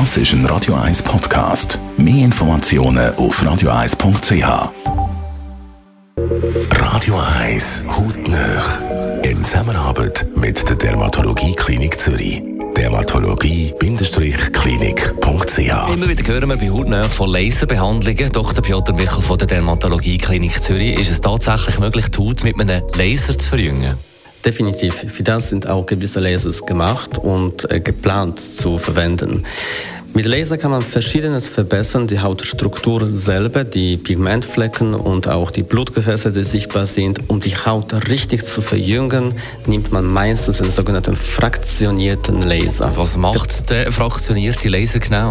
Das ist ein Radio 1 Podcast. Mehr Informationen auf radio1.ch. Radio 1 Hautnöch. In Zusammenarbeit mit der Dermatologie Klinik Zürich. Dermatologie-klinik.ch Immer wieder hören wir bei Hautnähe von Laserbehandlungen. Dr. Piotr Michel von der Dermatologie Klinik Zürich. Ist es tatsächlich möglich, die Haut mit einem Laser zu verjüngen? Definitiv. Für das sind auch gewisse Lasers gemacht und äh, geplant zu verwenden. Mit Laser kann man Verschiedenes verbessern, die Hautstruktur selber, die Pigmentflecken und auch die Blutgefäße, die sichtbar sind. Um die Haut richtig zu verjüngen, nimmt man meistens den sogenannten fraktionierten Laser. Was macht der fraktionierte Laser genau?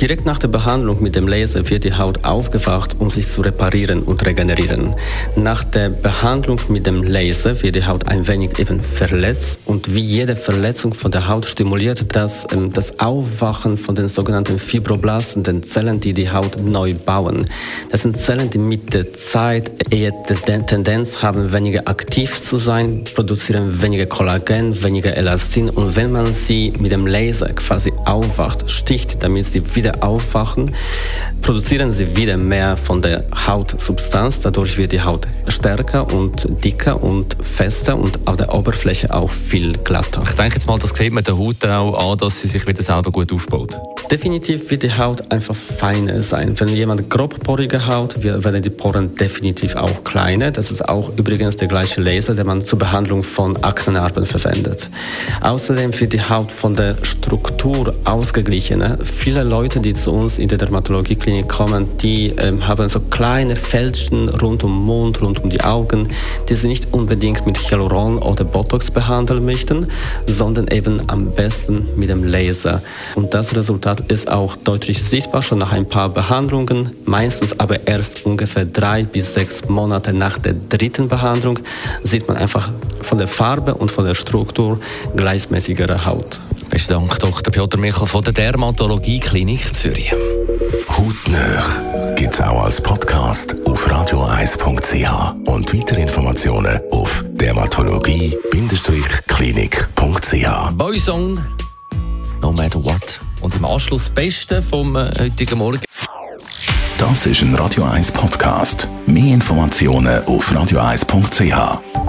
Direkt nach der Behandlung mit dem Laser wird die Haut aufgewacht, um sich zu reparieren und regenerieren. Nach der Behandlung mit dem Laser wird die Haut ein wenig eben verletzt und wie jede Verletzung von der Haut stimuliert das ähm, das Aufwachen von den sogenannten Fibroblasten, den Zellen, die die Haut neu bauen. Das sind Zellen, die mit der Zeit eher die Tendenz haben, weniger aktiv zu sein, produzieren weniger Kollagen, weniger Elastin und wenn man sie mit dem Laser quasi aufwacht, sticht, damit sie wieder wieder aufwachen, produzieren sie wieder mehr von der Hautsubstanz. Dadurch wird die Haut stärker und dicker und fester und auf der Oberfläche auch viel glatter. Ich denke jetzt mal, das sieht man der Haut auch an, dass sie sich wieder selber gut aufbaut. Definitiv wird die Haut einfach feiner sein. Wenn jemand grobporige Haut, werden die Poren definitiv auch kleiner. Das ist auch übrigens der gleiche Laser, den man zur Behandlung von Aknenarben verwendet. Außerdem wird die Haut von der Struktur ausgeglichener. Viele Leute, die zu uns in der Dermatologieklinik kommen, die ähm, haben so kleine Fältchen rund um den Mund, rund um die Augen, die sie nicht unbedingt mit Hyaluron oder Botox behandeln möchten, sondern eben am besten mit dem Laser. Und das Resultat ist auch deutlich sichtbar schon nach ein paar Behandlungen, meistens aber erst ungefähr drei bis sechs Monate nach der dritten Behandlung sieht man einfach von der Farbe und von der Struktur gleichmäßigere Haut. Besten Dank, Dr. Piotr Michel von der Dermatologie Klinik Zürich. Hautnöch gibt es auch als Podcast auf radio1.ch und weitere Informationen auf dermatologie-klinik.ch. Boysong, no matter what. Und im Anschluss das Beste vom äh, heutigen Morgen. Das ist ein Radio 1 Podcast. Mehr Informationen auf radio1.ch.